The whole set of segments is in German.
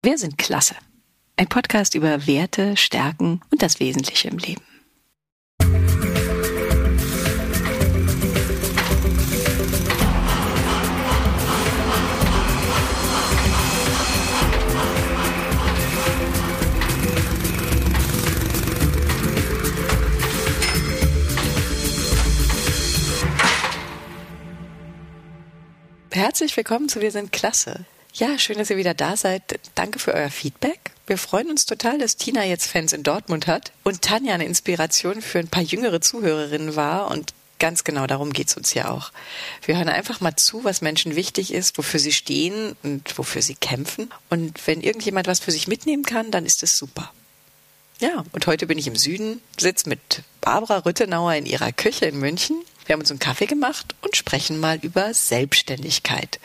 Wir sind klasse. Ein Podcast über Werte, Stärken und das Wesentliche im Leben. Herzlich willkommen zu Wir sind klasse. Ja, schön, dass ihr wieder da seid. Danke für euer Feedback. Wir freuen uns total, dass Tina jetzt Fans in Dortmund hat und Tanja eine Inspiration für ein paar jüngere Zuhörerinnen war und Ganz genau darum geht's uns ja auch. Wir hören einfach mal zu, was Menschen wichtig ist, wofür sie stehen und wofür sie kämpfen. Und wenn irgendjemand was für sich mitnehmen kann, dann ist es super. Ja, und heute bin ich im Süden, sitze mit Barbara Rüttenauer in ihrer Küche in München. Wir haben uns einen Kaffee gemacht und sprechen mal über Selbstständigkeit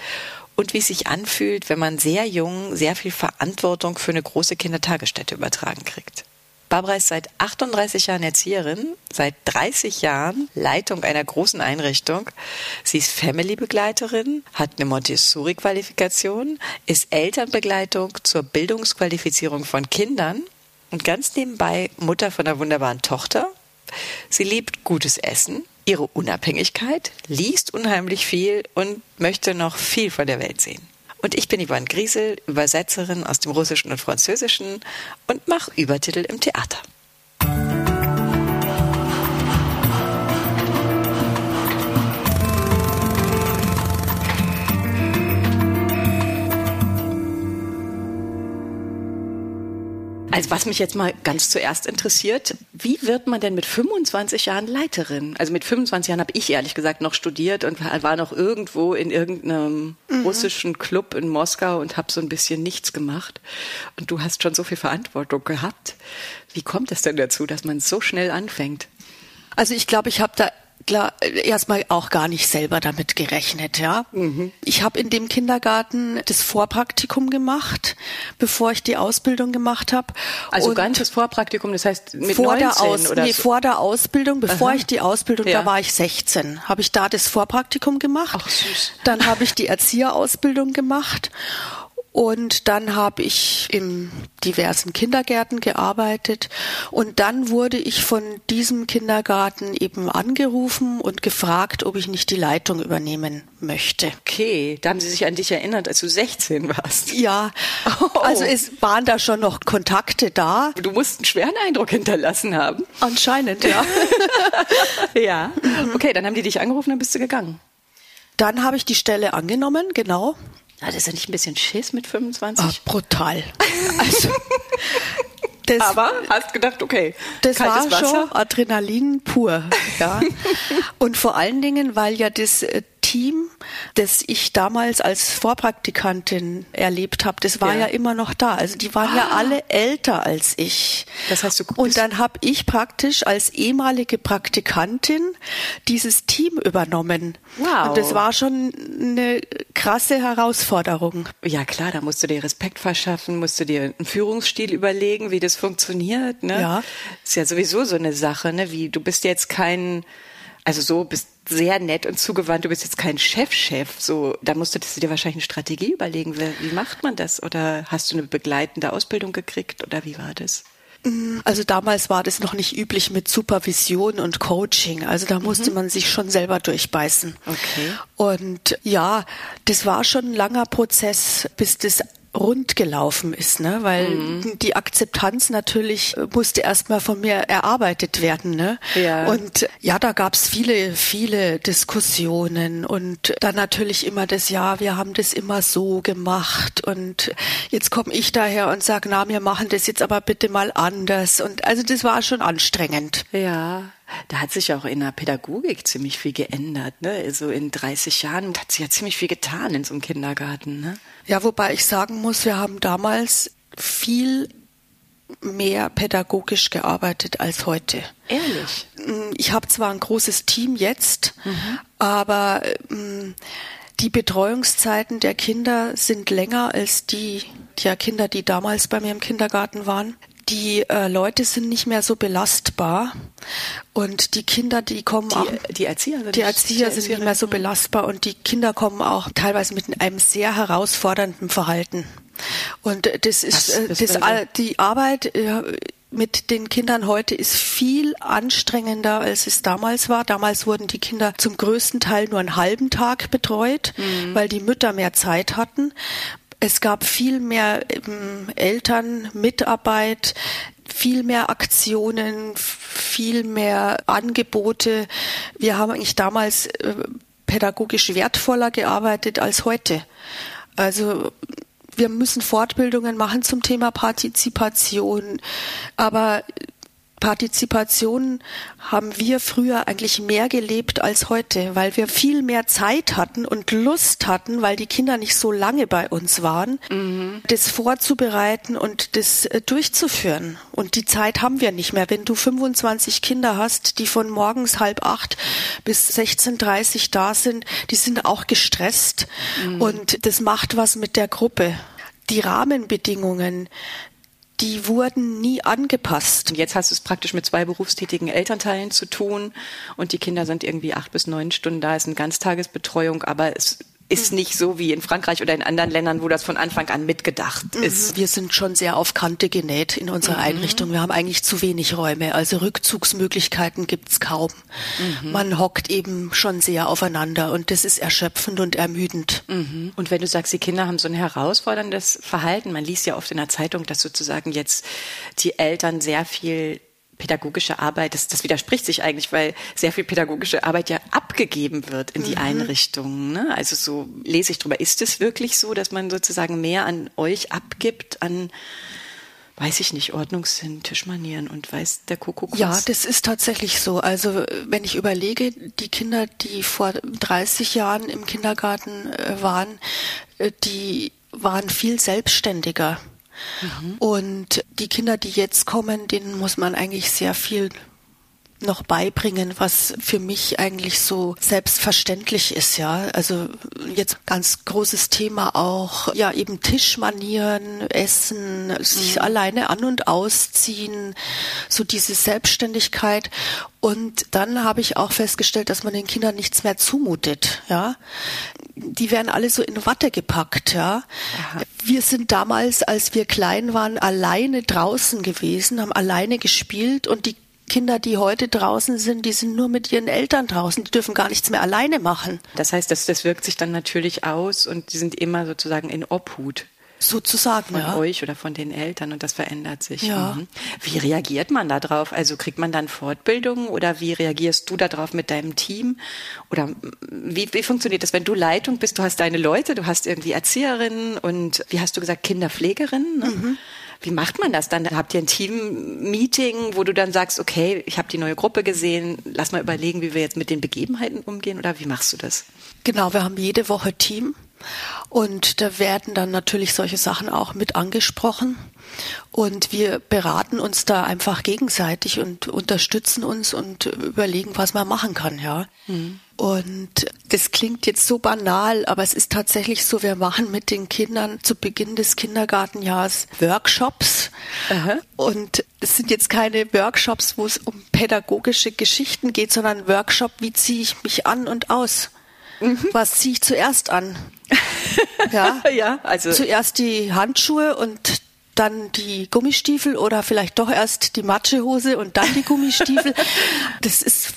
und wie es sich anfühlt, wenn man sehr jung sehr viel Verantwortung für eine große Kindertagesstätte übertragen kriegt. Barbara ist seit 38 Jahren Erzieherin, seit 30 Jahren Leitung einer großen Einrichtung. Sie ist Family-Begleiterin, hat eine Montessori-Qualifikation, ist Elternbegleitung zur Bildungsqualifizierung von Kindern und ganz nebenbei Mutter von einer wunderbaren Tochter. Sie liebt gutes Essen, ihre Unabhängigkeit, liest unheimlich viel und möchte noch viel von der Welt sehen. Und ich bin Yvonne Griesel, Übersetzerin aus dem Russischen und Französischen und mache Übertitel im Theater. Also was mich jetzt mal ganz zuerst interessiert, wie wird man denn mit 25 Jahren Leiterin? Also mit 25 Jahren habe ich ehrlich gesagt noch studiert und war noch irgendwo in irgendeinem mhm. russischen Club in Moskau und habe so ein bisschen nichts gemacht. Und du hast schon so viel Verantwortung gehabt. Wie kommt es denn dazu, dass man so schnell anfängt? Also ich glaube, ich habe da klar erstmal auch gar nicht selber damit gerechnet, ja. Mhm. Ich habe in dem Kindergarten das Vorpraktikum gemacht, bevor ich die Ausbildung gemacht habe. Also Und ganzes Vorpraktikum, das heißt mit vor 19 der Aus oder nee, so? vor der Ausbildung, bevor Aha. ich die Ausbildung, Ja. da war ich 16, habe ich da das Vorpraktikum gemacht. Ach, süß. Dann habe ich die Erzieherausbildung gemacht. Und dann habe ich in diversen Kindergärten gearbeitet. Und dann wurde ich von diesem Kindergarten eben angerufen und gefragt, ob ich nicht die Leitung übernehmen möchte. Okay, da haben sie sich an dich erinnert, als du 16 warst. Ja, Oh. also es waren da schon noch Kontakte da. Du musst einen schweren Eindruck hinterlassen haben. Anscheinend, ja. Ja. Okay, dann haben die dich angerufen, dann bist du gegangen. Dann habe ich die Stelle angenommen, genau. Das ist ja nicht ein bisschen Schiss mit 25? Ah, brutal. Also, das, Aber hast gedacht, okay, das war Wasser. schon Adrenalin pur. Ja. Und vor allen Dingen, weil ja das äh, Team, das ich damals als Vorpraktikantin erlebt habe, das war Ja. ja. immer noch da. Also die waren ja Ah. alle älter als ich. Das heißt, du Und dann habe ich praktisch als ehemalige Praktikantin dieses Team übernommen. Wow. Und das war schon eine krasse Herausforderung. Ja klar, da musst du dir Respekt verschaffen, musst du dir einen Führungsstil überlegen, wie das funktioniert. Ne? Ja. Ist ja sowieso so eine Sache, ne? Wie du bist jetzt kein, also so bist sehr nett und zugewandt. Du bist jetzt kein Chef-Chef. So, da musst du dir wahrscheinlich eine Strategie überlegen. Wie, macht man das? Oder hast du eine begleitende Ausbildung gekriegt? Oder wie war das? Also damals war das noch nicht üblich mit Supervision und Coaching. Also da musste man sich schon selber durchbeißen. Okay. Und ja, das war schon ein langer Prozess, bis das rund gelaufen ist, ne? weil Mhm. die Akzeptanz natürlich äh, musste erstmal von mir erarbeitet werden. Ne? Ja. Und ja, da gab's viele, viele Diskussionen und dann natürlich immer das, ja, wir haben das immer so gemacht und jetzt komme ich daher und sage, na, wir machen das jetzt aber bitte mal anders. Und also das war schon anstrengend. Ja, da hat sich auch in der Pädagogik ziemlich viel geändert. Ne? Also in 30 Jahren hat sich ja ziemlich viel getan in so einem Kindergarten. Ne? Ja, wobei ich sagen muss, wir haben damals viel mehr pädagogisch gearbeitet als heute. Ehrlich? Ich habe zwar ein großes Team jetzt, aber ähm, die Betreuungszeiten der Kinder sind länger als die der Kinder, die damals bei mir im Kindergarten waren. Die äh, Leute sind nicht mehr so belastbar und die Kinder, die kommen auch Die, die Erzieher sind die Erzieher sind nicht mehr so belastbar und die Kinder kommen auch teilweise mit einem sehr herausfordernden Verhalten. Und das ist Was, das, das die Arbeit mit den Kindern heute ist viel anstrengender, als es damals war. Damals wurden die Kinder zum größten Teil nur einen halben Tag betreut, mhm. weil die Mütter mehr Zeit hatten. Es gab viel mehr ähm, Elternmitarbeit, viel mehr Aktionen, viel mehr Angebote. Wir haben eigentlich damals äh, pädagogisch wertvoller gearbeitet als heute. Also wir müssen Fortbildungen machen zum Thema Partizipation, aber Partizipation haben wir früher eigentlich mehr gelebt als heute, weil wir viel mehr Zeit hatten und Lust hatten, weil die Kinder nicht so lange bei uns waren, mhm. das vorzubereiten und das äh, durchzuführen. Und die Zeit haben wir nicht mehr. Wenn du 25 Kinder hast, die von morgens halb acht bis 16.30 da sind, die sind auch gestresst mhm. und das macht was mit der Gruppe die Rahmenbedingungen, die wurden nie angepasst. Jetzt hast du es praktisch mit zwei berufstätigen Elternteilen zu tun und die Kinder sind irgendwie acht bis neun Stunden da, ist eine Ganztagesbetreuung, aber es ist nicht so wie in Frankreich oder in anderen Ländern, wo das von Anfang an mitgedacht mhm. ist. Wir sind schon sehr auf Kante genäht in unserer mhm. Einrichtung. Wir haben eigentlich zu wenig Räume, also Rückzugsmöglichkeiten gibt's kaum. Mhm. Man hockt eben schon sehr aufeinander und das ist erschöpfend und ermüdend. Mhm. Und wenn du sagst, die Kinder haben so ein herausforderndes Verhalten, man liest ja oft in der Zeitung, dass sozusagen jetzt die Eltern sehr viel pädagogische Arbeit, das, das widerspricht sich eigentlich, weil sehr viel pädagogische Arbeit ja abgegeben wird in die mhm. Einrichtungen. Ne? Also so lese ich drüber. Ist es wirklich so, dass man sozusagen mehr an euch abgibt, an weiß ich nicht, Ordnungssinn, Tischmanieren und weiß der Kuckuck? Ja, das ist tatsächlich so. Also wenn ich überlege, die Kinder, die vor 30 Jahren im Kindergarten äh, waren, äh, die waren viel selbstständiger. Mhm. Und die Kinder, die jetzt kommen, denen muss man eigentlich sehr viel noch beibringen, was für mich eigentlich so selbstverständlich ist, ja. Also jetzt ganz großes Thema auch, ja, eben Tischmanieren, Essen, sich mhm. alleine an- und ausziehen, so diese Selbstständigkeit. Und dann habe ich auch festgestellt, dass man den Kindern nichts mehr zumutet, ja. Die werden alle so in Watte gepackt, ja. Aha. Wir sind damals, als wir klein waren, alleine draußen gewesen, haben alleine gespielt und die Kinder, die heute draußen sind, die sind nur mit ihren Eltern draußen, die dürfen gar nichts mehr alleine machen. Das heißt, das, das wirkt sich dann natürlich aus und die sind immer sozusagen in Obhut. Sozusagen, von ja. euch oder von den Eltern und das verändert sich. Ja. Mhm. Wie reagiert man da drauf? Also kriegt man dann Fortbildungen oder wie reagierst du darauf mit deinem Team? Oder wie, wie funktioniert das, wenn du Leitung bist? Du hast deine Leute, du hast irgendwie Erzieherinnen und wie hast du gesagt, Kinderpflegerinnen? Ne? Mhm. Wie macht man das dann? Habt ihr ein Team-Meeting, wo du dann sagst, okay, ich habe die neue Gruppe gesehen, lass mal überlegen, wie wir jetzt mit den Begebenheiten umgehen oder wie machst du das? Genau, wir haben jede Woche Team und da werden dann natürlich solche Sachen auch mit angesprochen. Und wir beraten uns da einfach gegenseitig und unterstützen uns und überlegen, was man machen kann, ja. Mhm. Und das klingt jetzt so banal, aber es ist tatsächlich so, wir machen mit den Kindern zu Beginn des Kindergartenjahres Workshops. Aha. Und es sind jetzt keine Workshops, wo es um pädagogische Geschichten geht, sondern Workshop, wie ziehe ich mich an und aus? Mhm. Was ziehe ich zuerst an? ja, ja, also zuerst die Handschuhe und dann die Gummistiefel oder vielleicht doch erst die Matschehose und dann die Gummistiefel. das ist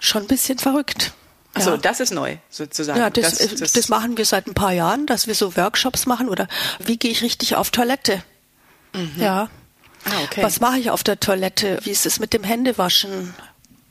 schon ein bisschen verrückt. Also ja. das ist neu sozusagen. Ja, das, das, das, das, machen wir seit ein paar Jahren, dass wir so Workshops machen oder wie gehe ich richtig auf Toilette? Mhm. Ja. Ah, okay. Was mache ich auf der Toilette? Wie ist es mit dem Händewaschen?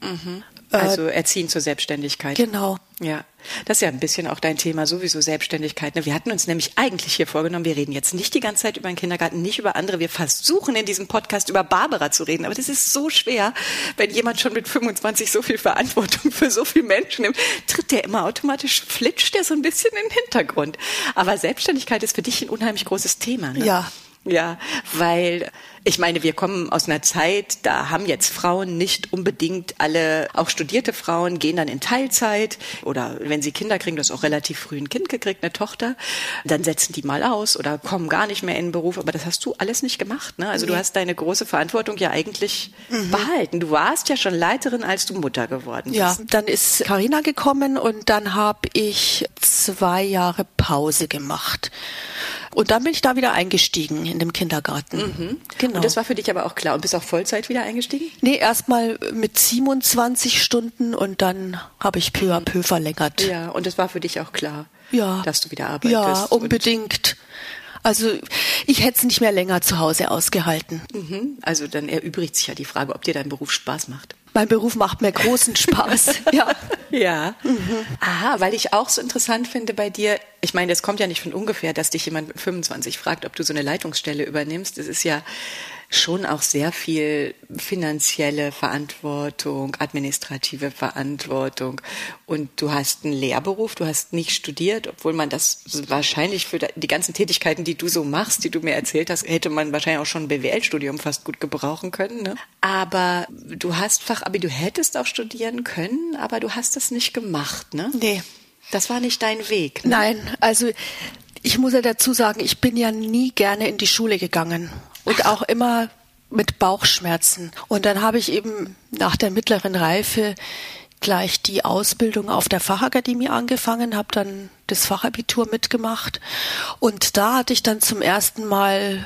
Mhm. Äh, also Erziehen zur Selbstständigkeit. Genau. Ja, das ist ja ein bisschen auch dein Thema, sowieso Selbstständigkeit. Ne? Wir hatten uns nämlich eigentlich hier vorgenommen, wir reden jetzt nicht die ganze Zeit über den Kindergarten, nicht über andere. Wir versuchen in diesem Podcast über Barbara zu reden, aber das ist so schwer, wenn jemand schon mit 25 so viel Verantwortung für so viele Menschen nimmt, tritt der immer automatisch, flitscht der so ein bisschen in den Hintergrund. Aber Selbstständigkeit ist für dich ein unheimlich großes Thema. Ne? Ja, ja, weil ich meine, wir kommen aus einer Zeit, da haben jetzt Frauen nicht unbedingt alle, auch studierte Frauen gehen dann in Teilzeit oder wenn sie Kinder kriegen, du hast auch relativ früh ein Kind gekriegt, eine Tochter, dann setzen die mal aus oder kommen gar nicht mehr in den Beruf. Aber das hast du alles nicht gemacht. Ne? Also nee. du hast deine große Verantwortung ja eigentlich mhm. behalten. Du warst ja schon Leiterin, als du Mutter geworden bist. Ja, dann ist Karina gekommen und dann habe ich zwei Jahre Pause gemacht. Und dann bin ich da wieder eingestiegen in dem Kindergarten. Mhm. Genau. Und das war für dich aber auch klar. Und bist auch Vollzeit wieder eingestiegen? Nee, erstmal mit 27 Stunden und dann habe ich peu à peu verlängert. Ja, und das war für dich auch klar, ja. dass du wieder arbeitest. Ja, unbedingt. Also ich hätte es nicht mehr länger zu Hause ausgehalten. Mhm. Also dann erübrigt sich ja die Frage, ob dir dein Beruf Spaß macht. Mein Beruf macht mir großen Spaß. ja. Ja. Mhm. Aha, weil ich auch so interessant finde bei dir, ich meine, das kommt ja nicht von ungefähr, dass dich jemand mit 25 fragt, ob du so eine Leitungsstelle übernimmst. Das ist ja schon auch sehr viel finanzielle Verantwortung, administrative Verantwortung. Und du hast einen Lehrberuf, du hast nicht studiert, obwohl man das wahrscheinlich für die ganzen Tätigkeiten, die du so machst, die du mir erzählt hast, hätte man wahrscheinlich auch schon ein BWL-Studium fast gut gebrauchen können. Ne? Aber du hast Fachabi, du hättest auch studieren können, aber du hast das nicht gemacht, ne? Nee. Das war nicht dein Weg. Ne? Nein, also ich muss ja dazu sagen, ich bin ja nie gerne in die Schule gegangen und auch immer mit Bauchschmerzen. Und dann habe ich eben nach der mittleren Reife gleich die Ausbildung auf der Fachakademie angefangen, habe dann das Fachabitur mitgemacht und da hatte ich dann zum ersten Mal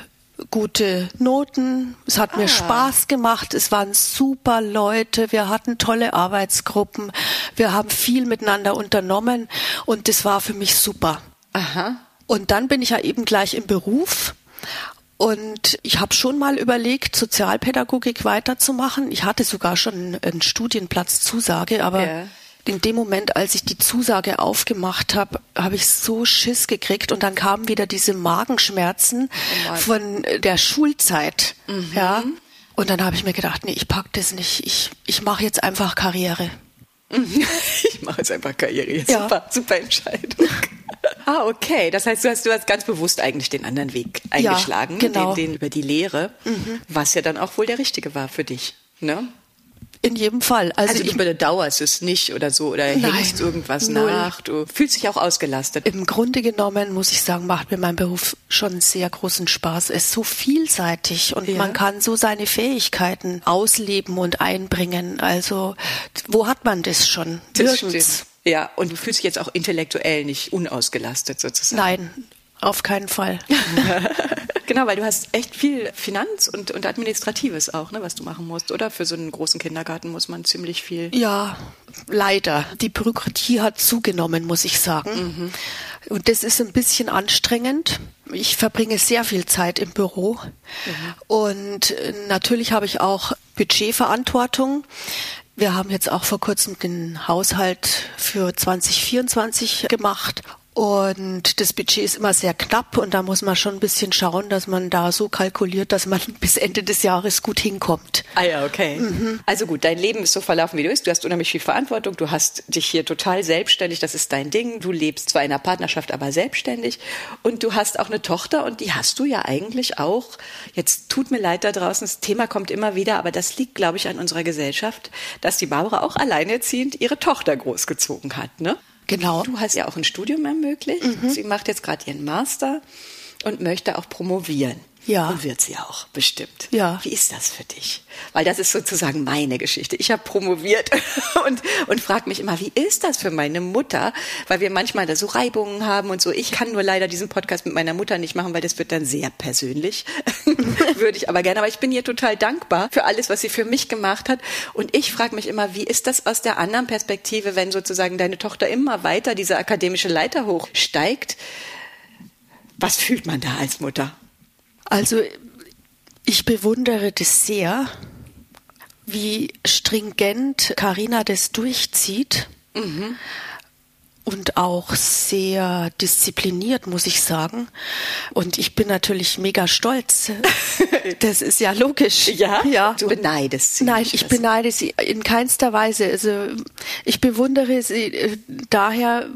gute Noten. Es hat ah. mir Spaß gemacht. Es waren super Leute. Wir hatten tolle Arbeitsgruppen. Wir haben viel miteinander unternommen und das war für mich super. Aha. Und dann bin ich ja eben gleich im Beruf und ich habe schon mal überlegt, Sozialpädagogik weiterzumachen. Ich hatte sogar schon einen Studienplatzzusage, aber ja. in dem Moment, als ich die Zusage aufgemacht habe, habe ich so Schiss gekriegt und dann kamen wieder diese Magenschmerzen oh von der Schulzeit. Mhm. Ja. Und dann habe ich mir gedacht, nee, ich pack das nicht. Ich, ich mache jetzt einfach Karriere. ich mache jetzt einfach Karriere. Ja. Super, super Entscheidung. Ah, okay. Das heißt, du hast, du hast ganz bewusst eigentlich den anderen Weg eingeschlagen, ja, genau. den, den über die Lehre, mhm. was ja dann auch wohl der richtige war für dich. Ne? In jedem Fall. Also, also du bedauerst es nicht oder so oder nein, hängst irgendwas null. nach. Du fühlst dich auch ausgelastet. Im Grunde genommen muss ich sagen, macht mir mein Beruf schon sehr großen Spaß. Es ist so vielseitig und ja. man kann so seine Fähigkeiten ausleben und einbringen. Also wo hat man das schon? Das Nirgends. Ja, und du fühlst dich jetzt auch intellektuell nicht unausgelastet sozusagen. Nein, auf keinen Fall. genau, weil du hast echt viel Finanz und, und Administratives auch, ne, was du machen musst, oder? Für so einen großen Kindergarten muss man ziemlich viel. Ja, leider. Die Bürokratie hat zugenommen, muss ich sagen. Mhm. Und das ist ein bisschen anstrengend. Ich verbringe sehr viel Zeit im Büro. Mhm. Und äh, natürlich habe ich auch Budgetverantwortung. Wir haben jetzt auch vor kurzem den Haushalt für 2024 gemacht und das Budget ist immer sehr knapp und da muss man schon ein bisschen schauen, dass man da so kalkuliert, dass man bis Ende des Jahres gut hinkommt. Ah ja, okay. Mhm. Also gut, dein Leben ist so verlaufen, wie du bist. Du hast unheimlich viel Verantwortung. Du hast dich hier total selbstständig. Das ist dein Ding. Du lebst zwar in einer Partnerschaft, aber selbstständig. Und du hast auch eine Tochter und die hast du ja eigentlich auch. Jetzt tut mir leid da draußen. Das Thema kommt immer wieder, aber das liegt, glaube ich, an unserer Gesellschaft, dass die Barbara auch alleinerziehend ihre Tochter großgezogen hat, ne? Genau. Du hast ja auch ein Studium ermöglicht. Mhm. Sie macht jetzt gerade ihren Master und möchte auch promovieren. Ja. Und wird sie auch, bestimmt. Ja. Wie ist das für dich? Weil das ist sozusagen meine Geschichte. Ich habe promoviert und, und frage mich immer, wie ist das für meine Mutter? Weil wir manchmal da so Reibungen haben und so. Ich kann nur leider diesen Podcast mit meiner Mutter nicht machen, weil das wird dann sehr persönlich. Würde ich aber gerne. Aber ich bin ihr total dankbar für alles, was sie für mich gemacht hat. Und ich frage mich immer, wie ist das aus der anderen Perspektive, wenn sozusagen deine Tochter immer weiter diese akademische Leiter hochsteigt? Was fühlt man da als Mutter? Also ich bewundere das sehr, wie stringent Karina das durchzieht. Mhm. Und auch sehr diszipliniert, muss ich sagen. Und ich bin natürlich mega stolz. Das ist ja logisch. Ja? Ja. Du beneidest sie. Nein, ich beneide sie in keinster Weise. Also, ich bewundere sie äh, daher,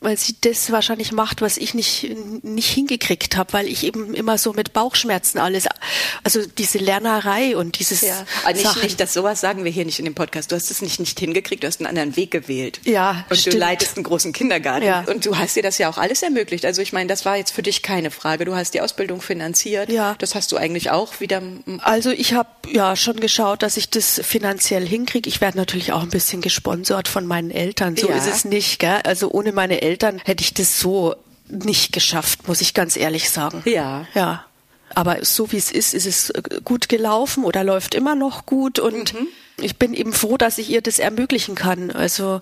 weil sie das wahrscheinlich macht, was ich nicht nicht hingekriegt habe, weil ich eben immer so mit Bauchschmerzen alles, also diese Lernerei und dieses ja, aber nicht, Sachen. nicht, dass sowas sagen wir hier nicht in dem Podcast. Du hast es nicht nicht hingekriegt, du hast einen anderen Weg gewählt. Ja, und stimmt. du leitest einen großen Kindergarten ja. und du hast dir das ja auch alles ermöglicht. Also ich meine, das war jetzt für dich keine Frage. Du hast die Ausbildung finanziert. Ja, das hast du eigentlich auch wieder. Also ich habe ja schon geschaut, dass ich das finanziell hinkriege. Ich werde natürlich auch ein bisschen gesponsert von meinen Eltern. So ja. ist es nicht, gell? Also ohne meine Eltern hätte ich das so nicht geschafft, muss ich ganz ehrlich sagen. Ja. Ja. Aber so wie es ist, ist es äh, gut gelaufen oder läuft immer noch gut und mhm. ich bin eben froh, dass ich ihr das ermöglichen kann. Also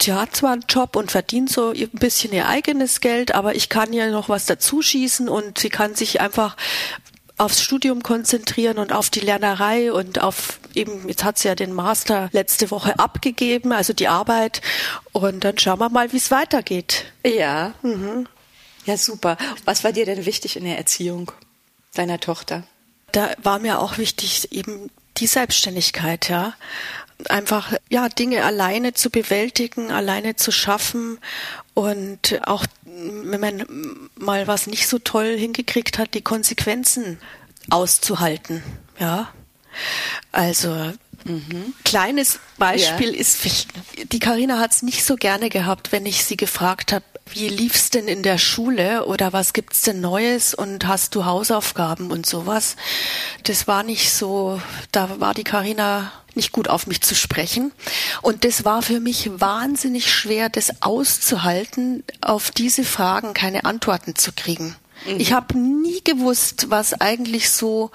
sie hat zwar einen Job und verdient so ein bisschen ihr eigenes Geld, aber ich kann ihr noch was dazu schießen und sie kann sich einfach aufs Studium konzentrieren und auf die Lernerei und auf eben, jetzt hat sie ja den Master letzte Woche abgegeben, also die Arbeit. Und dann schauen wir mal, wie es weitergeht. Ja. Mhm. Ja, super. Was war dir denn wichtig in der Erziehung deiner Tochter? Da war mir auch wichtig eben die Selbstständigkeit, ja. Einfach, ja, Dinge alleine zu bewältigen, alleine zu schaffen und auch, wenn man mal was nicht so toll hingekriegt hat, die Konsequenzen auszuhalten, ja. Also, Mhm. Kleines Beispiel ja. ist, die Karina hat es nicht so gerne gehabt, wenn ich sie gefragt habe, wie lief's denn in der Schule oder was gibt's denn Neues und hast du Hausaufgaben und sowas? Das war nicht so, da war die Karina nicht gut auf mich zu sprechen. Und das war für mich wahnsinnig schwer, das auszuhalten, auf diese Fragen keine Antworten zu kriegen. Mhm. Ich habe nie gewusst, was eigentlich so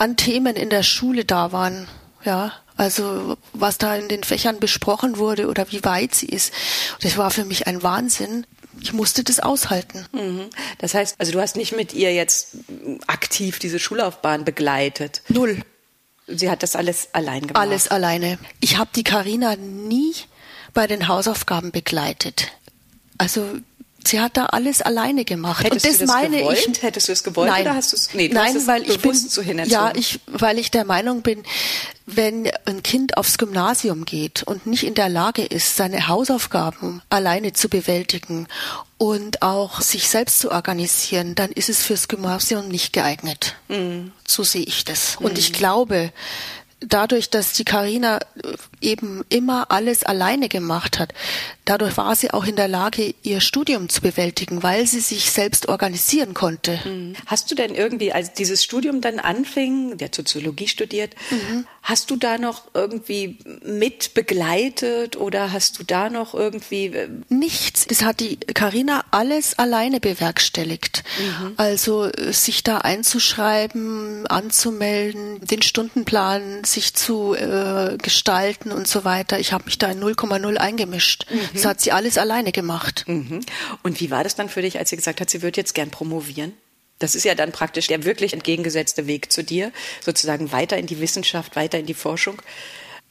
an Themen in der Schule da waren. Ja, also was da in den Fächern besprochen wurde oder wie weit sie ist. Das war für mich ein Wahnsinn. Ich musste das aushalten. Mhm. Das heißt, also du hast nicht mit ihr jetzt aktiv diese Schullaufbahn begleitet. Null. Sie hat das alles allein gemacht. Alles alleine. Ich habe die Karina nie bei den Hausaufgaben begleitet. Also Sie hat da alles alleine gemacht. Hättest und das, das meine gewollt? ich. Hättest du es gewollt nein, oder hast du es? Nee, du nein, es weil ich bin so ja, ich, weil ich der Meinung bin, wenn ein Kind aufs Gymnasium geht und nicht in der Lage ist, seine Hausaufgaben alleine zu bewältigen und auch sich selbst zu organisieren, dann ist es fürs Gymnasium nicht geeignet. Mhm. So sehe ich das. Mhm. Und ich glaube, dadurch, dass die Karina äh, eben immer alles alleine gemacht hat, dadurch war sie auch in der Lage, ihr Studium zu bewältigen, weil sie sich selbst organisieren konnte. Mhm. Hast du denn irgendwie, als dieses Studium dann anfing, der Soziologie studiert, mhm. hast du da noch irgendwie mit begleitet oder hast du da noch irgendwie äh, nichts? Das hat die Karina alles alleine bewerkstelligt. Mhm. Also äh, sich da einzuschreiben, anzumelden, den Stundenplan sich zu äh, gestalten und so weiter. Ich habe mich da in 0,0 eingemischt. Mhm. Das hat sie alles alleine gemacht. Mhm. Und wie war das dann für dich, als sie gesagt hat, sie würde jetzt gern promovieren? Das ist ja dann praktisch der wirklich entgegengesetzte Weg zu dir, sozusagen weiter in die Wissenschaft, weiter in die Forschung.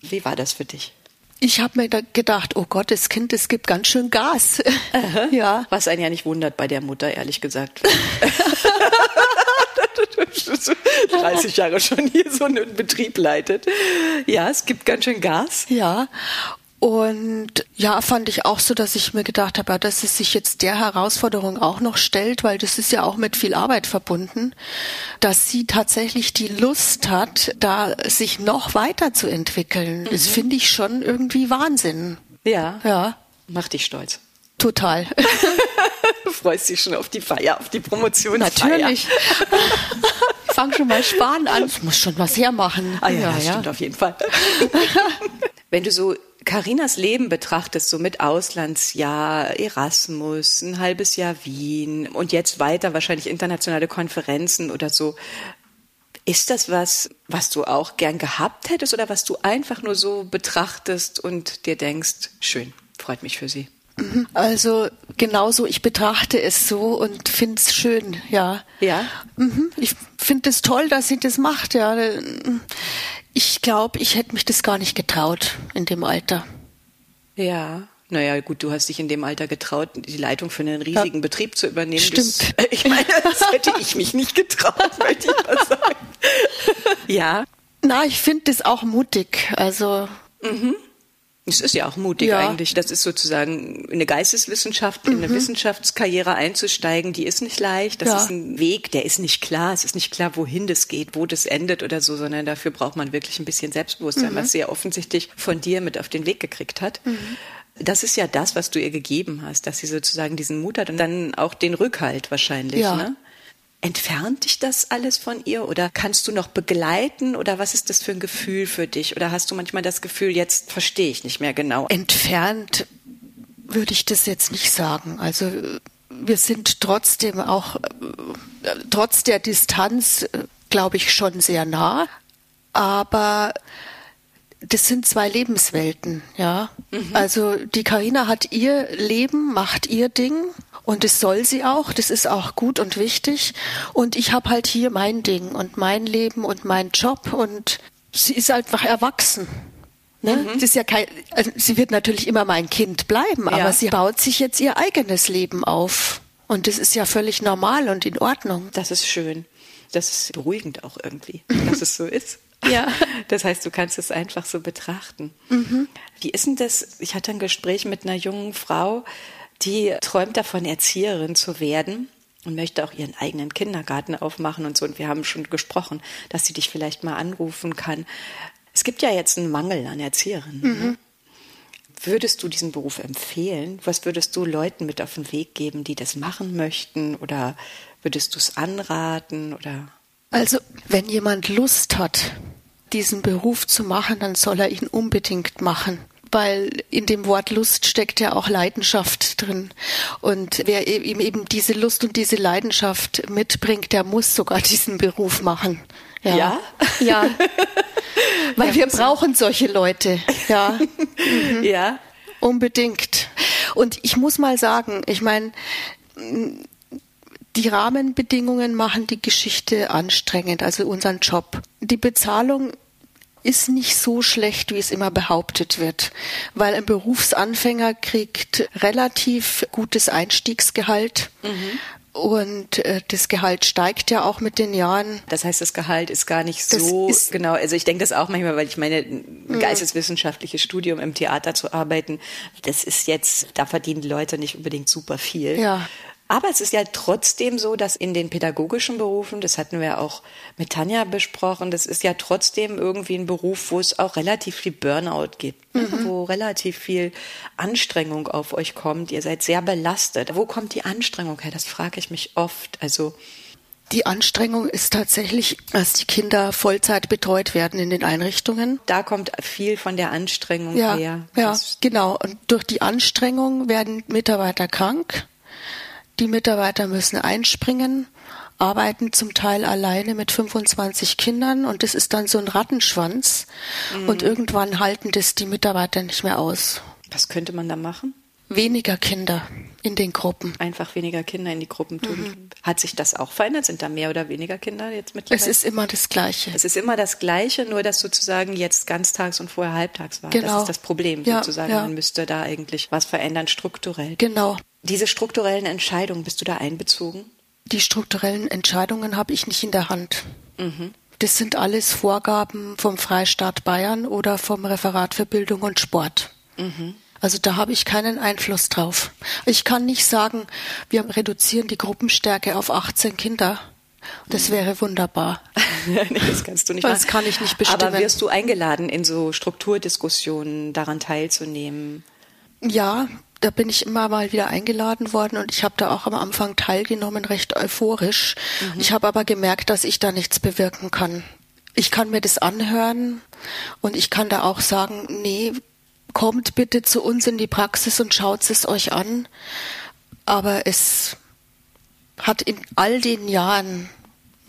Wie war das für dich? Ich habe mir da gedacht, oh Gott, das Kind, das gibt ganz schön Gas. ja. Was einen ja nicht wundert bei der Mutter, ehrlich gesagt. 30 Jahre schon hier so einen Betrieb leitet. Ja, es gibt ganz schön Gas. Ja. Und ja, fand ich auch so, dass ich mir gedacht habe, dass es sich jetzt der Herausforderung auch noch stellt, weil das ist ja auch mit viel Arbeit verbunden, dass sie tatsächlich die Lust hat, da sich noch weiterzuentwickeln. Mhm. Das finde ich schon irgendwie Wahnsinn. Ja. Ja. Macht dich stolz. Total. du freust dich schon auf die Feier, auf die Promotion. Natürlich. ich fange schon mal sparen an. Ich muss schon was hermachen. Ah ja, ja, ja. stimmt auf jeden Fall. Wenn du so Karinas Leben betrachtest, so mit Auslandsjahr, Erasmus, ein halbes Jahr Wien und jetzt weiter wahrscheinlich internationale Konferenzen oder so, ist das was, was du auch gern gehabt hättest oder was du einfach nur so betrachtest und dir denkst, schön, freut mich für sie? Mhm. Also genauso, ich betrachte es so und finde es schön, ja. Ja. Mhm. Ich finde es toll, dass sie das macht, ja. Ich glaube, ich hätte mich das gar nicht getraut in dem Alter. Ja. Naja, gut, du hast dich in dem Alter getraut, die Leitung für einen riesigen ja. Betrieb zu übernehmen. Stimmt. Das, ich meine, das hätte ich mich nicht getraut, möchte ich mal sagen. ja. Na, ich finde das auch mutig. Also. Mhm. Es ist ja auch mutig ja. eigentlich. Das ist sozusagen eine Geisteswissenschaft, in eine mhm. Wissenschaftskarriere einzusteigen, die ist nicht leicht. Das ja. ist ein Weg, der ist nicht klar. Es ist nicht klar, wohin das geht, wo das endet oder so, sondern dafür braucht man wirklich ein bisschen Selbstbewusstsein, mhm. was sie ja offensichtlich von dir mit auf den Weg gekriegt hat. Mhm. Das ist ja das, was du ihr gegeben hast, dass sie sozusagen diesen Mut hat und dann auch den Rückhalt wahrscheinlich. Ja. Ne? Entfernt dich das alles von ihr oder kannst du noch begleiten oder was ist das für ein Gefühl für dich? Oder hast du manchmal das Gefühl, jetzt verstehe ich nicht mehr genau? Entfernt würde ich das jetzt nicht sagen. Also wir sind trotzdem auch, äh, trotz der Distanz, äh, glaube ich, schon sehr nah. Aber das sind zwei Lebenswelten, ja. Mhm. Also die Karina hat ihr Leben, macht ihr Ding und das soll sie auch, das ist auch gut und wichtig und ich habe halt hier mein Ding und mein Leben und mein Job und sie ist einfach erwachsen. Ne? Mhm. Das ist ja kein, also sie wird natürlich immer mein Kind bleiben, ja. aber sie baut sich jetzt ihr eigenes Leben auf. Und das ist ja völlig normal und in Ordnung. Das ist schön. Das ist beruhigend auch irgendwie, dass es so ist. Ja. Das heißt, du kannst es einfach so betrachten. Mhm. Wie ist denn das? Ich hatte ein Gespräch mit einer jungen Frau, die träumt davon, Erzieherin zu werden und möchte auch ihren eigenen Kindergarten aufmachen und so. Und wir haben schon gesprochen, dass sie dich vielleicht mal anrufen kann. Es gibt ja jetzt einen Mangel an Erzieherinnen. Ne? Mhm. Würdest du diesen Beruf empfehlen? Was würdest du Leuten mit auf den Weg geben, die das machen möchten? Oder würdest du es anraten? Oder? Also, wenn jemand Lust hat, diesen Beruf zu machen, dann soll er ihn unbedingt machen weil in dem Wort Lust steckt ja auch Leidenschaft drin. Und wer e-, ihm eben diese Lust und diese Leidenschaft mitbringt, der muss sogar diesen Beruf machen. Ja. Ja. ja. weil wir brauchen solche Leute. Ja. Mhm. Ja. Unbedingt. Und ich muss mal sagen, ich meine, die Rahmenbedingungen machen die Geschichte anstrengend, also unseren Job. Die Bezahlung ist nicht so schlecht, wie es immer behauptet wird, weil ein Berufsanfänger kriegt relativ gutes Einstiegsgehalt. Mhm. Und äh, das Gehalt steigt ja auch mit den Jahren. Das heißt, das Gehalt ist gar nicht so genau. Also ich denke das auch manchmal, weil ich meine, ein geisteswissenschaftliches Studium im Theater zu arbeiten, das ist jetzt, da verdienen Leute nicht unbedingt super viel. Ja. Aber es ist ja trotzdem so, dass in den pädagogischen Berufen, das hatten wir auch mit Tanja besprochen, das ist ja trotzdem irgendwie ein Beruf, wo es auch relativ viel Burnout gibt, ne? mhm. wo relativ viel Anstrengung auf euch kommt. Ihr seid sehr belastet. Wo kommt die Anstrengung her? Das frage ich mich oft. Also die Anstrengung ist tatsächlich, dass die Kinder Vollzeit betreut werden in den Einrichtungen. Da kommt viel von der Anstrengung ja, her. Ja, genau. Und durch die Anstrengung werden Mitarbeiter krank. Die Mitarbeiter müssen einspringen, arbeiten zum Teil alleine mit 25 Kindern und das ist dann so ein Rattenschwanz mhm. und irgendwann halten das die Mitarbeiter nicht mehr aus. Was könnte man da machen? Weniger Kinder in den Gruppen. Einfach weniger Kinder in die Gruppen tun. Mhm. Hat sich das auch verändert? Sind da mehr oder weniger Kinder jetzt mittlerweile? Es ist immer das Gleiche. Es ist immer das Gleiche, nur dass sozusagen jetzt ganztags und vorher halbtags war. Genau. Das ist das Problem ja, sozusagen. Ja. Man müsste da eigentlich was verändern strukturell. Genau. Diese strukturellen Entscheidungen, bist du da einbezogen? Die strukturellen Entscheidungen habe ich nicht in der Hand. Mhm. Das sind alles Vorgaben vom Freistaat Bayern oder vom Referat für Bildung und Sport. Mhm. Also da habe ich keinen Einfluss drauf. Ich kann nicht sagen, wir reduzieren die Gruppenstärke auf 18 Kinder. Das mhm. wäre wunderbar. nee, das kannst du nicht Das kann ich nicht bestimmen. Aber wirst du eingeladen, in so Strukturdiskussionen daran teilzunehmen? Ja, da bin ich immer mal wieder eingeladen worden und ich habe da auch am Anfang teilgenommen, recht euphorisch. Mhm. Ich habe aber gemerkt, dass ich da nichts bewirken kann. Ich kann mir das anhören und ich kann da auch sagen, nee, kommt bitte zu uns in die Praxis und schaut es euch an. Aber es hat in all den Jahren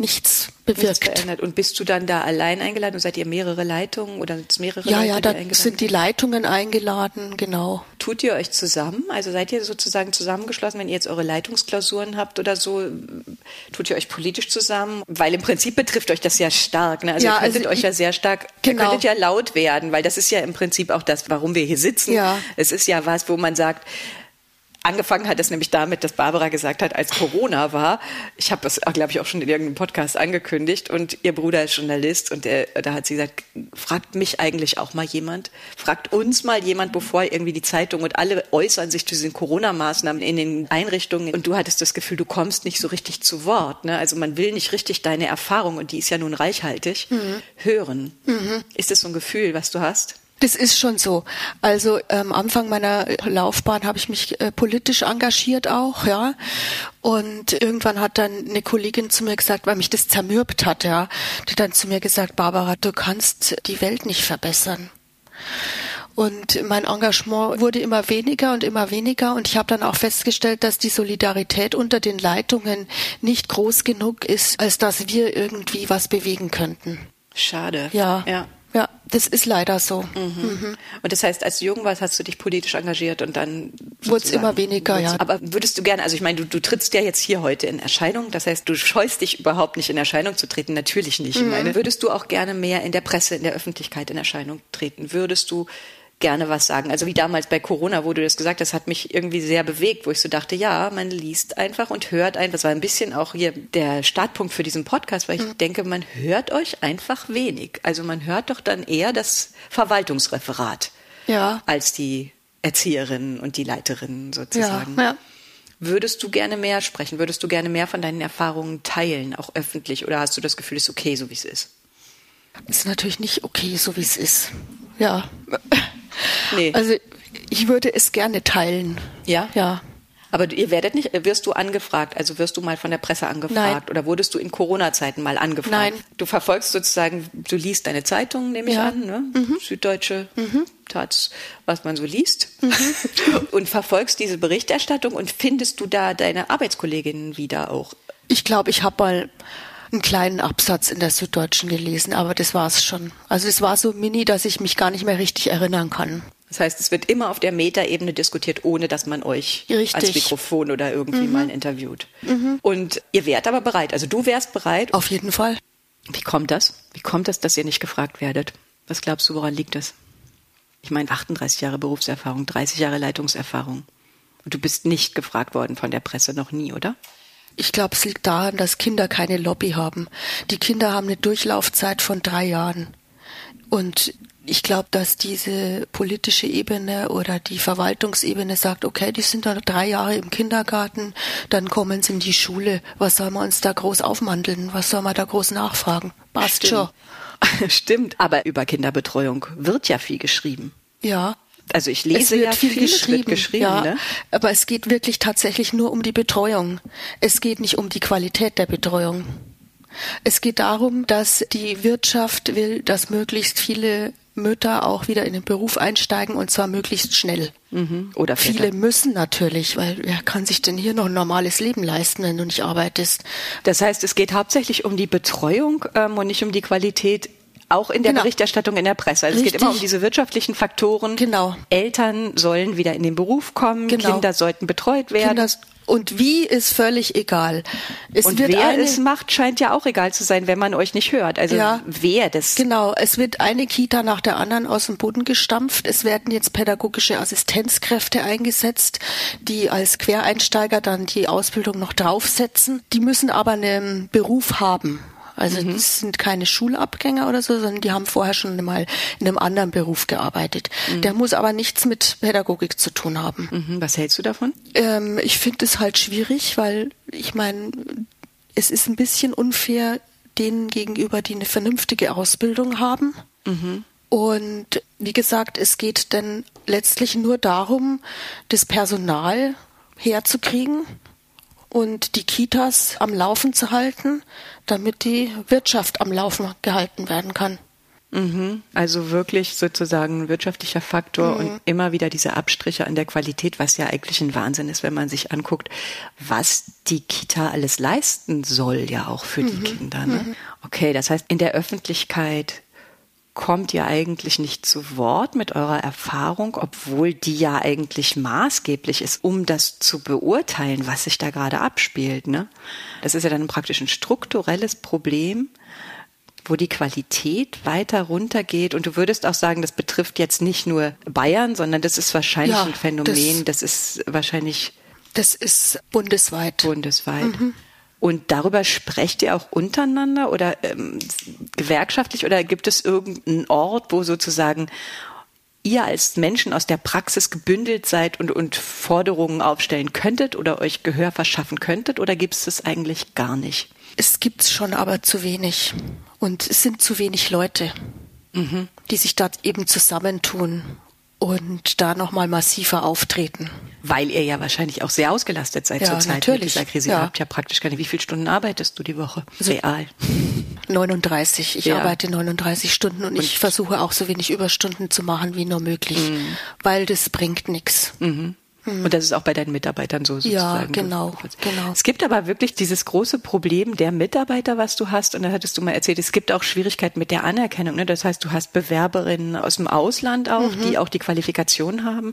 nichts bewirkt. Nichts verändert. Und bist du dann da allein eingeladen? Und seid ihr mehrere Leitungen oder sind es mehrere Ja, Leute, ja, da die sind die Leitungen eingeladen, genau. Tut ihr euch zusammen? Also seid ihr sozusagen zusammengeschlossen, wenn ihr jetzt eure Leitungsklausuren habt oder so? Tut ihr euch politisch zusammen? Weil im Prinzip betrifft euch das ja stark. Ne? Also ja, ihr könntet also euch ja sehr stark, genau. ihr könntet ja laut werden, weil das ist ja im Prinzip auch das, warum wir hier sitzen. Ja. Es ist ja was, wo man sagt, Angefangen hat es nämlich damit, dass Barbara gesagt hat, als Corona war, ich habe das, glaube ich, auch schon in irgendeinem Podcast angekündigt und ihr Bruder ist Journalist und der, da hat sie gesagt, fragt mich eigentlich auch mal jemand, fragt uns mal jemand, bevor irgendwie die Zeitung und alle äußern sich zu diesen Corona-Maßnahmen in den Einrichtungen und du hattest das Gefühl, du kommst nicht so richtig zu Wort. Ne? Also man will nicht richtig deine Erfahrung, und die ist ja nun reichhaltig, mhm. hören. Mhm. Ist das so ein Gefühl, was du hast? Das ist schon so. Also am ähm, Anfang meiner Laufbahn habe ich mich äh, politisch engagiert auch, ja. Und irgendwann hat dann eine Kollegin zu mir gesagt, weil mich das zermürbt hat, ja, die hat dann zu mir gesagt, Barbara, du kannst die Welt nicht verbessern. Und mein Engagement wurde immer weniger und immer weniger. Und ich habe dann auch festgestellt, dass die Solidarität unter den Leitungen nicht groß genug ist, als dass wir irgendwie was bewegen könnten. Schade. Ja. Ja. Ja, das ist leider so. Mhm. Mhm. Und das heißt, als du jung warst, hast du dich politisch engagiert und dann wurde es immer weniger, ja. Aber würdest du gerne, also ich meine, du, du trittst ja jetzt hier heute in Erscheinung, das heißt, du scheust dich überhaupt nicht in Erscheinung zu treten, natürlich nicht. Mhm. Ich meine, würdest du auch gerne mehr in der Presse, in der Öffentlichkeit in Erscheinung treten? Würdest du gerne was sagen. Also wie damals bei Corona, wo du das gesagt hast, hat mich irgendwie sehr bewegt, wo ich so dachte, ja, man liest einfach und hört ein. Das war ein bisschen auch hier der Startpunkt für diesen Podcast, weil ich mhm. denke, man hört euch einfach wenig. Also man hört doch dann eher das Verwaltungsreferat ja. als die Erzieherinnen und die Leiterinnen sozusagen. Ja, ja. Würdest du gerne mehr sprechen? Würdest du gerne mehr von deinen Erfahrungen teilen, auch öffentlich? Oder hast du das Gefühl, es ist okay, so wie es ist? Ist natürlich nicht okay, so wie es ist. Ja. Nee. Also ich würde es gerne teilen. Ja? Ja. Aber ihr werdet nicht, wirst du angefragt, also wirst du mal von der Presse angefragt Nein. oder wurdest du in Corona-Zeiten mal angefragt? Nein. Du verfolgst sozusagen, du liest deine Zeitung, nehme ich ja. an, ne? Mhm. Süddeutsche mhm. Taz, was man so liest mhm. und verfolgst diese Berichterstattung und findest du da deine Arbeitskolleginnen wieder auch? Ich glaube, ich habe mal einen kleinen Absatz in der Süddeutschen gelesen, aber das war es schon. Also es war so mini, dass ich mich gar nicht mehr richtig erinnern kann. Das heißt, es wird immer auf der Metaebene diskutiert, ohne dass man euch Richtig. als Mikrofon oder irgendwie mhm. mal interviewt. Mhm. Und ihr wärt aber bereit, also du wärst bereit. Auf jeden Fall. Wie kommt das? Wie kommt das, dass ihr nicht gefragt werdet? Was glaubst du, woran liegt das? Ich meine, 38 Jahre Berufserfahrung, 30 Jahre Leitungserfahrung. Und du bist nicht gefragt worden von der Presse, noch nie, oder? Ich glaube, es liegt daran, dass Kinder keine Lobby haben. Die Kinder haben eine Durchlaufzeit von drei Jahren. Und ich glaube, dass diese politische Ebene oder die Verwaltungsebene sagt, okay, die sind dann drei Jahre im Kindergarten, dann kommen sie in die Schule. Was soll man uns da groß aufmandeln? Was soll man da groß nachfragen? Passt schon. Stimmt, aber über Kinderbetreuung wird ja viel geschrieben. Ja. Also ich lese ja viel geschrieben, geschrieben ja, ne? aber es geht wirklich tatsächlich nur um die Betreuung. Es geht nicht um die Qualität der Betreuung. Es geht darum, dass die Wirtschaft will, dass möglichst viele Mütter auch wieder in den Beruf einsteigen und zwar möglichst schnell. Mhm. Oder Väter. viele müssen natürlich, weil wer kann sich denn hier noch ein normales Leben leisten, wenn du nicht arbeitest? Das heißt, es geht hauptsächlich um die Betreuung ähm, und nicht um die Qualität auch in der genau. Berichterstattung in der Presse. Also Richtig. es geht immer um diese wirtschaftlichen Faktoren. Genau. Eltern sollen wieder in den Beruf kommen, genau. Kinder sollten betreut werden. Kinder und wie ist völlig egal. Es und wer eine, es macht, scheint ja auch egal zu sein, wenn man euch nicht hört. Also ja, wer das. Genau, es wird eine Kita nach der anderen aus dem Boden gestampft. Es werden jetzt pädagogische Assistenzkräfte eingesetzt, die als Quereinsteiger dann die Ausbildung noch draufsetzen. Die müssen aber einen Beruf haben. Also mhm. das sind keine Schulabgänger oder so, sondern die haben vorher schon mal in einem anderen Beruf gearbeitet. Mhm. Der muss aber nichts mit Pädagogik zu tun haben. Mhm. Was hältst du davon? Ähm, ich finde es halt schwierig, weil ich meine, es ist ein bisschen unfair denen gegenüber, die eine vernünftige Ausbildung haben. Mhm. Und wie gesagt, es geht dann letztlich nur darum, das Personal herzukriegen und die Kitas am Laufen zu halten, damit die Wirtschaft am Laufen gehalten werden kann. Mhm. Also wirklich sozusagen ein wirtschaftlicher Faktor mhm. und immer wieder diese Abstriche an der Qualität, was ja eigentlich ein Wahnsinn ist, wenn man sich anguckt, was die Kita alles leisten soll, ja auch für mhm. die Kinder. Ne? Mhm. Okay, das heißt, in der Öffentlichkeit kommt ihr eigentlich nicht zu Wort mit eurer Erfahrung, obwohl die ja eigentlich maßgeblich ist, um das zu beurteilen, was sich da gerade abspielt. Ne? Das ist ja dann praktisch ein strukturelles Problem, wo die Qualität weiter runtergeht. Und du würdest auch sagen, das betrifft jetzt nicht nur Bayern, sondern das ist wahrscheinlich ja, ein Phänomen, das, das, ist wahrscheinlich. Das ist bundesweit. Bundesweit. Mhm. Und darüber sprecht ihr auch untereinander oder ähm, gewerkschaftlich oder gibt es irgendeinen Ort, wo sozusagen ihr als Menschen aus der Praxis gebündelt seid und, und Forderungen aufstellen könntet oder euch Gehör verschaffen könntet oder gibt es das eigentlich gar nicht? Es gibt es schon, aber zu wenig. Und es sind zu wenig Leute, mhm. die sich dort eben zusammentun und da nochmal massiver auftreten. Weil ihr ja wahrscheinlich auch sehr ausgelastet seid Ja, zur Zeit natürlich. mit dieser Krise. Ja. Ihr habt ja praktisch keine, wie viele Stunden arbeitest du die Woche? Real. 39. Ich Ja. arbeite 39 Stunden und, ich versuche auch so wenig Überstunden zu machen wie nur möglich, Mhm. weil das bringt nichts. Und das ist auch bei deinen Mitarbeitern so sozusagen. genau, genau. Es gibt aber wirklich dieses große Problem der Mitarbeiter, was du hast. Und da hattest du mal erzählt, es gibt auch Schwierigkeiten mit der Anerkennung. Ne? Das heißt, du hast Bewerberinnen aus dem Ausland auch, Mhm. die auch die Qualifikation haben,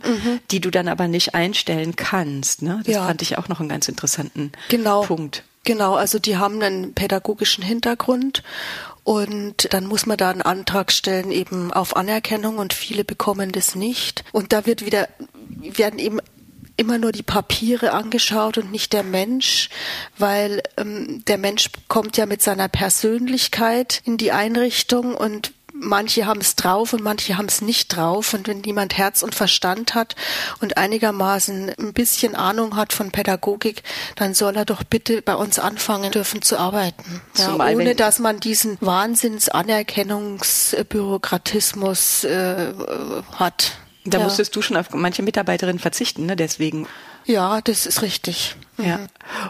die du dann aber nicht einstellen kannst. Ne? Das Ja. fand ich auch noch einen ganz interessanten Genau. Punkt. Genau, also die haben einen pädagogischen Hintergrund und dann muss man da einen Antrag stellen eben auf Anerkennung und viele bekommen das nicht. Und da wird wieder, werden eben immer nur die Papiere angeschaut und nicht der Mensch, weil ähm, der Mensch kommt ja mit seiner Persönlichkeit in die Einrichtung und manche haben es drauf und manche haben es nicht drauf. Und wenn jemand Herz und Verstand hat und einigermaßen ein bisschen Ahnung hat von Pädagogik, dann soll er doch bitte bei uns anfangen dürfen zu arbeiten. Ja, ohne dass man diesen Wahnsinns-Anerkennungsbürokratismus äh, Da ja. musstest du schon auf manche Mitarbeiterinnen verzichten, ne? deswegen. ja, das ist richtig. Ja.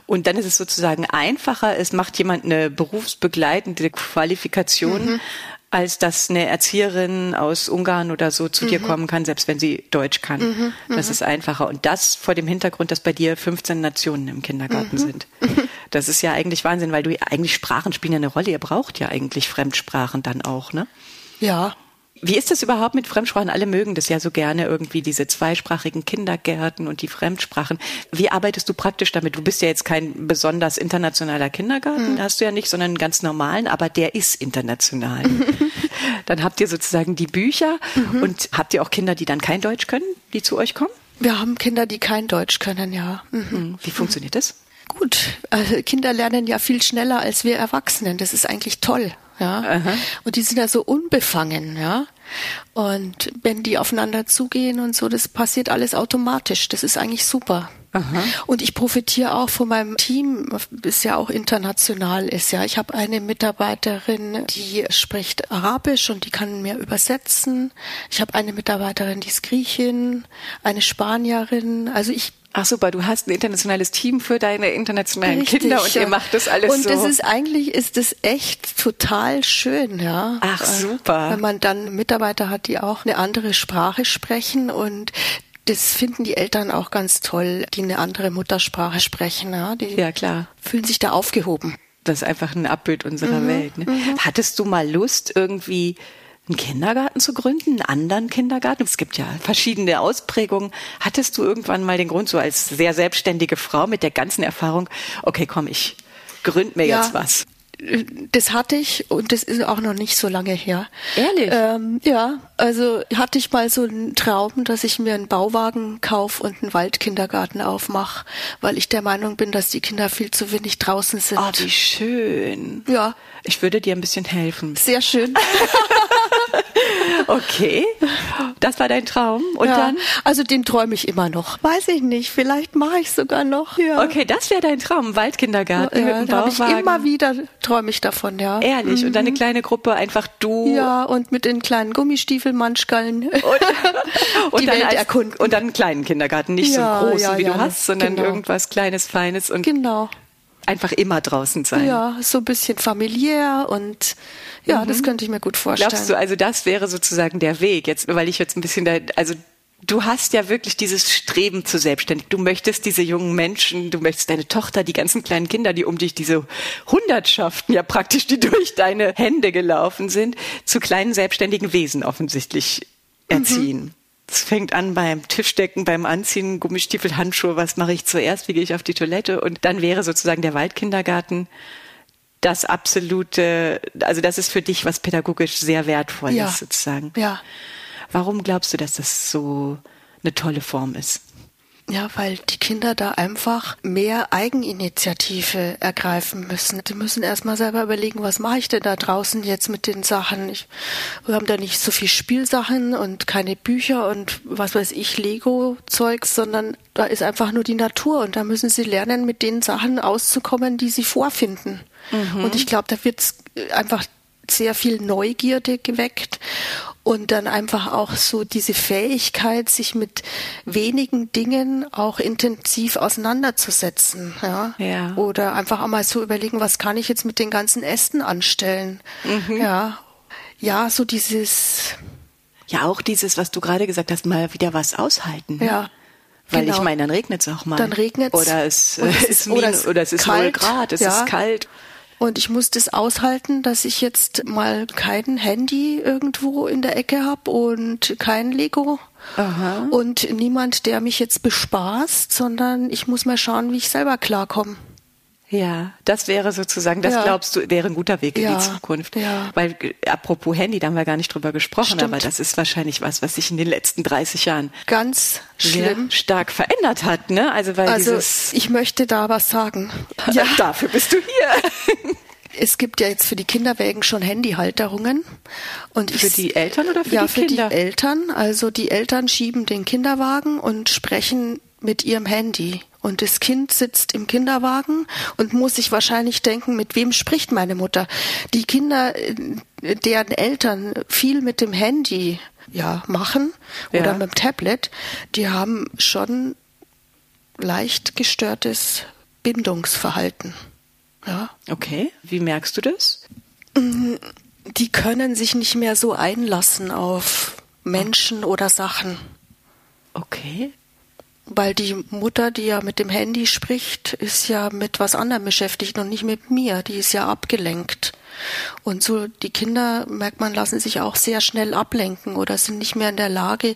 Und dann ist es sozusagen einfacher, es macht jemand eine berufsbegleitende Qualifikation, als dass eine Erzieherin aus Ungarn oder so zu dir kommen kann, selbst wenn sie Deutsch kann. Das ist einfacher. Und das vor dem Hintergrund, dass bei dir 15 Nationen im Kindergarten sind. Das ist ja eigentlich Wahnsinn, weil du eigentlich Sprachen spielen ja eine Rolle. Ihr braucht ja eigentlich Fremdsprachen dann auch, ne? Ja, Wie ist das überhaupt mit Fremdsprachen? Alle mögen das ja so gerne irgendwie, diese zweisprachigen Kindergärten und die Fremdsprachen. Wie arbeitest du praktisch damit? Du bist ja jetzt kein besonders internationaler Kindergarten, hast du ja nicht, sondern einen ganz normalen, aber der ist international. dann habt ihr sozusagen die Bücher und habt ihr auch Kinder, die dann kein Deutsch können, die zu euch kommen? wir haben Kinder, die kein Deutsch können, ja. Mhm. Wie funktioniert das? Gut, also Kinder lernen ja viel schneller als wir Erwachsenen. Das ist eigentlich toll, ja. Und die sind ja so unbefangen, ja. Und wenn die aufeinander zugehen und so, das passiert alles automatisch. Das ist eigentlich super. Und ich profitiere auch von meinem Team, das ja auch international ist. Ja, ich habe eine Mitarbeiterin, die spricht Arabisch und die kann mir übersetzen. Ich habe eine Mitarbeiterin, die ist Griechin, eine Spanierin. Also ich Ach super, du hast ein internationales Team für deine internationalen Richtig, Kinder und ihr ja. macht das alles und so. das ist eigentlich ist das echt total schön, ja. Ach, Äh, super. Wenn man dann Mitarbeiter hat, die auch eine andere Sprache sprechen und das finden die Eltern auch ganz toll, die eine andere Muttersprache sprechen, ja. Die ja, klar. fühlen sich da aufgehoben. Das ist einfach ein Abbild unserer Welt. Ne? Hattest du mal Lust, irgendwie einen Kindergarten zu gründen, einen anderen Kindergarten? Es gibt ja verschiedene Ausprägungen. Hattest du irgendwann mal den Grund, so als sehr selbstständige Frau mit der ganzen Erfahrung, okay, komm, ich gründ mir Ja. jetzt was? Das hatte ich und das ist auch noch nicht so lange her. Ehrlich? Ähm, ja, also hatte ich mal so einen Traum, dass ich mir einen Bauwagen kaufe und einen Waldkindergarten aufmache, weil ich der Meinung bin, dass die Kinder viel zu wenig draußen sind. Oh, wie schön. Ja. Ich würde dir ein bisschen helfen. Sehr schön. Okay. Das war dein Traum. Und ja, dann? Also den träume ich immer noch. Weiß ich nicht. Vielleicht mache ich sogar noch. Ja. Okay, das wäre dein Traum. Waldkindergarten mit Ja, da habe ich immer wieder träume ich davon, ja. Ehrlich. Und dann eine kleine Gruppe, einfach du. Ja, und mit den kleinen Gummistiefelmanschgallen. und die dann Welt als, erkunden. Und dann einen kleinen Kindergarten, nicht so Ja, einen großen, wie du hast, sondern genau. irgendwas Kleines, Feines und genau. Einfach immer draußen sein. Ja, so ein bisschen familiär und ja, das könnte ich mir gut vorstellen. Mhm. Glaubst du, also das wäre sozusagen der Weg, jetzt, weil ich jetzt ein bisschen da, also du hast ja wirklich dieses Streben zu selbstständig. Du möchtest diese jungen Menschen, du möchtest deine Tochter, die ganzen kleinen Kinder, die um dich, diese Hundertschaften ja praktisch, die durch deine Hände gelaufen sind, zu kleinen selbstständigen Wesen offensichtlich erziehen. Es fängt an beim Tischdecken, beim Anziehen, Gummistiefel, Handschuhe, was mache ich zuerst, wie gehe ich auf die Toilette und dann wäre sozusagen der Waldkindergarten das absolute, also das ist für dich was pädagogisch sehr wertvolles Ja. sozusagen. Ja. Warum glaubst du, dass das so eine tolle Form ist? Ja, weil die Kinder da einfach mehr Eigeninitiative ergreifen müssen. Die müssen erstmal selber überlegen, was mache ich denn da draußen jetzt mit den Sachen? Ich, wir haben da nicht so viel Spielsachen und keine Bücher und was weiß ich, Lego-Zeugs, sondern da ist einfach nur die Natur und da müssen sie lernen, mit den Sachen auszukommen, die sie vorfinden. Und ich glaube, da wird einfach sehr viel Neugierde geweckt und dann einfach auch so diese Fähigkeit, sich mit wenigen Dingen auch intensiv auseinanderzusetzen, ja. Ja. Oder einfach auch mal so überlegen, was kann ich jetzt mit den ganzen Ästen anstellen, Mhm. ja. Ja, so dieses, Ja, auch dieses, was du gerade gesagt hast, mal wieder was aushalten. ne? ja. Weil genau. ich meine, dann regnet es auch mal. Dann regnet's. Oder es, äh, es ist ist- Min- oder es oder es ist kalt. 0 Grad, es Ja. ist kalt. Und ich muss das aushalten, dass ich jetzt mal kein Handy irgendwo in der Ecke habe und kein Lego Aha. und niemand, der mich jetzt bespaßt, sondern ich muss mal schauen, wie ich selber klarkomme. Ja, das wäre sozusagen, das Ja. glaubst du, wäre ein guter Weg in Ja, die Zukunft. ja. Weil, äh, apropos Handy, da haben wir gar nicht drüber gesprochen, Stimmt. aber das ist wahrscheinlich was, was sich in den letzten 30 Jahren Ganz schlimm. stark verändert hat, ne? Also, weil Also dieses, ich möchte da was sagen. ja, dafür bist du hier. Es gibt ja jetzt für die Kinderwägen schon Handyhalterungen. Und Für die Eltern oder für ja, die für Kinder? die Eltern. Also die Eltern schieben den Kinderwagen und sprechen mit ihrem Handy. Und das Kind sitzt im Kinderwagen und muss sich wahrscheinlich denken, mit wem spricht meine Mutter? Die Kinder, äh, deren Eltern viel mit dem Handy ja, machen oder Ja. mit dem Tablet, die haben schon leicht gestörtes Bindungsverhalten. Ja. Okay, wie merkst du das? die können sich nicht mehr so einlassen auf Menschen oder Sachen. Okay. Weil die Mutter, die ja mit dem Handy spricht, ist ja mit was anderem beschäftigt und nicht mit mir. Die ist ja abgelenkt. Und so die Kinder, merkt man, lassen sich auch sehr schnell ablenken oder sind nicht mehr in der Lage,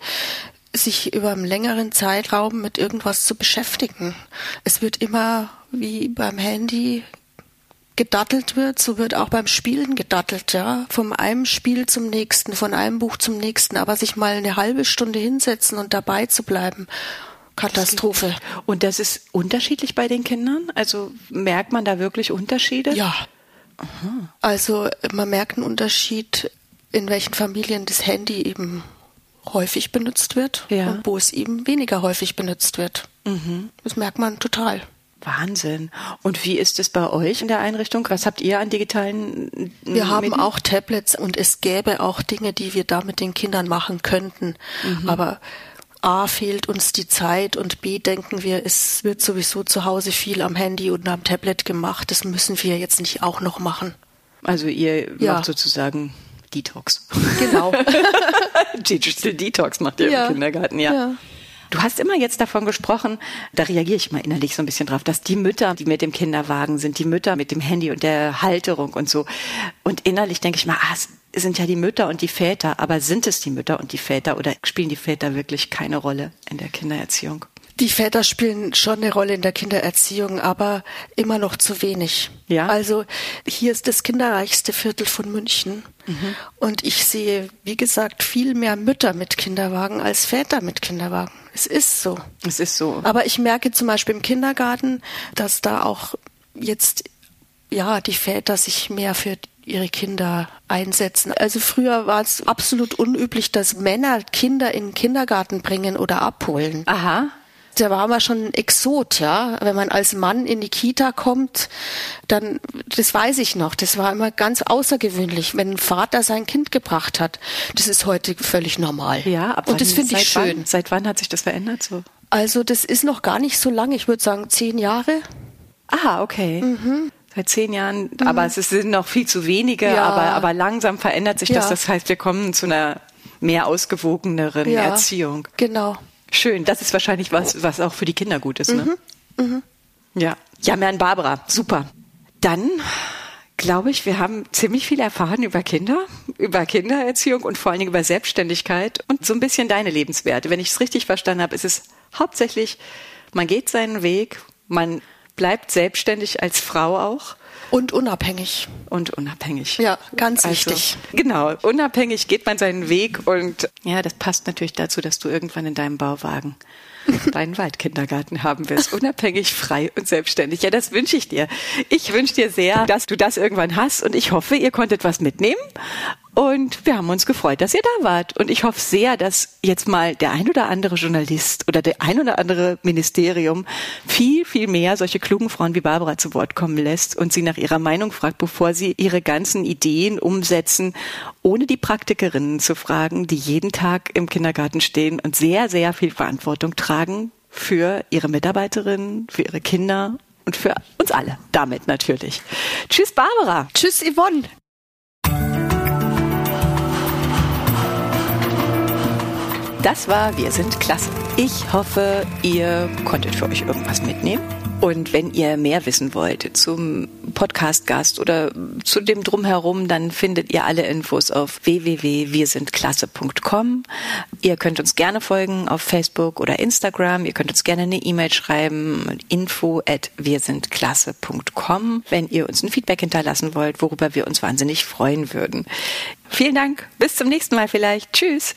sich über einen längeren Zeitraum mit irgendwas zu beschäftigen. Es wird immer wie beim Handy gedattelt wird, so wird auch beim Spielen gedattelt, ja. Vom einem Spiel zum nächsten, von einem Buch zum nächsten, aber sich mal eine halbe Stunde hinsetzen und dabei zu bleiben. Katastrophe. Und das ist unterschiedlich bei den Kindern? Also merkt man da wirklich Unterschiede? Ja. Also man merkt einen Unterschied, in welchen Familien das Handy eben häufig benutzt wird Ja. und wo es eben weniger häufig benutzt wird. Das merkt man total. Wahnsinn. Und wie ist es bei euch in der Einrichtung? Was habt ihr an digitalen Wir haben Medien? auch Tablets und es gäbe auch Dinge, die wir da mit den Kindern machen könnten. Aber A fehlt uns die Zeit und B denken wir, es wird sowieso zu Hause viel am Handy und am Tablet gemacht. Das müssen wir jetzt nicht auch noch machen. Also ihr Ja. macht sozusagen Detox. Genau. Digital Detox macht ihr Ja. im Kindergarten, ja. Ja. Du hast immer jetzt davon gesprochen, da reagiere ich mal innerlich so ein bisschen drauf, dass die Mütter, die mit dem Kinderwagen sind, die Mütter mit dem Handy und der Halterung und so. Und innerlich denke ich mal, ah, es sind ja die Mütter und die Väter, aber sind es die Mütter und die Väter oder spielen die Väter wirklich keine Rolle in der Kindererziehung? Die Väter spielen schon eine Rolle in der Kindererziehung, aber immer noch zu wenig. Ja? Also hier ist das kinderreichste Viertel von München. Und ich sehe, wie gesagt, viel mehr Mütter mit Kinderwagen als Väter mit Kinderwagen. Es ist so. Es ist so. Aber ich merke zum Beispiel im Kindergarten, dass da auch jetzt, ja, die Väter sich mehr für ihre Kinder einsetzen. Also früher war es absolut unüblich, dass Männer Kinder in den Kindergarten bringen oder abholen. Aha. Da war man schon ein Exot, ja. Wenn man als Mann in die Kita kommt, dann, das weiß ich noch, das war immer ganz außergewöhnlich, wenn ein Vater sein Kind gebracht hat. Das ist heute völlig normal. Ja, aber Und das finde ich schön. Wann, seit wann hat sich das verändert so? Also das ist noch gar nicht so lange, ich würde sagen zehn Jahre. Ah, okay. Seit zehn Jahren, aber es sind noch viel zu wenige, Mhm. Ja. aber, aber langsam verändert sich das. Ja. Das heißt, wir kommen zu einer mehr ausgewogeneren Ja, Erziehung. Genau. Schön, das ist wahrscheinlich was, was auch für die Kinder gut ist. Ne? Mhm, Ja. Ja, Mern Barbara, super. Dann glaube ich, wir haben ziemlich viel erfahren über Kinder, über Kindererziehung und vor allen Dingen über Selbstständigkeit und so ein bisschen deine Lebenswerte. Wenn ich es richtig verstanden habe, ist es hauptsächlich, man geht seinen Weg, man bleibt selbstständig als Frau auch Und unabhängig. und unabhängig. Ja, ganz Also, wichtig. Genau, unabhängig geht man seinen Weg und ja, das passt natürlich dazu, dass du irgendwann in deinem Bauwagen deinen Waldkindergarten haben wirst. Unabhängig, frei und selbstständig. Ja, das wünsche ich dir. Ich wünsche dir sehr, dass du das irgendwann hast und ich hoffe, ihr konntet was mitnehmen Und wir haben uns gefreut, dass ihr da wart. Und ich hoffe sehr, dass jetzt mal der ein oder andere Journalist oder der ein oder andere Ministerium viel, viel mehr solche klugen Frauen wie Barbara zu Wort kommen lässt und sie nach ihrer Meinung fragt, bevor sie ihre ganzen Ideen umsetzen, ohne die Praktikerinnen zu fragen, die jeden Tag im Kindergarten stehen und sehr, sehr viel Verantwortung tragen für ihre Mitarbeiterinnen, für ihre Kinder und für uns alle. Damit natürlich. Tschüss, Barbara. Tschüss, Yvonne. Das war Wir sind klasse. Ich hoffe, ihr konntet für euch irgendwas mitnehmen. Und wenn ihr mehr wissen wollt zum Podcast-Gast oder zu dem Drumherum, dann findet ihr alle Infos auf www.wirsindklasse.com. Ihr könnt uns gerne folgen auf Facebook oder Instagram. Ihr könnt uns gerne eine E-Mail schreiben, info at wirsindklasse.com, wenn ihr uns ein Feedback hinterlassen wollt, worüber wir uns wahnsinnig freuen würden. Vielen Dank. Bis zum nächsten Mal vielleicht. Tschüss.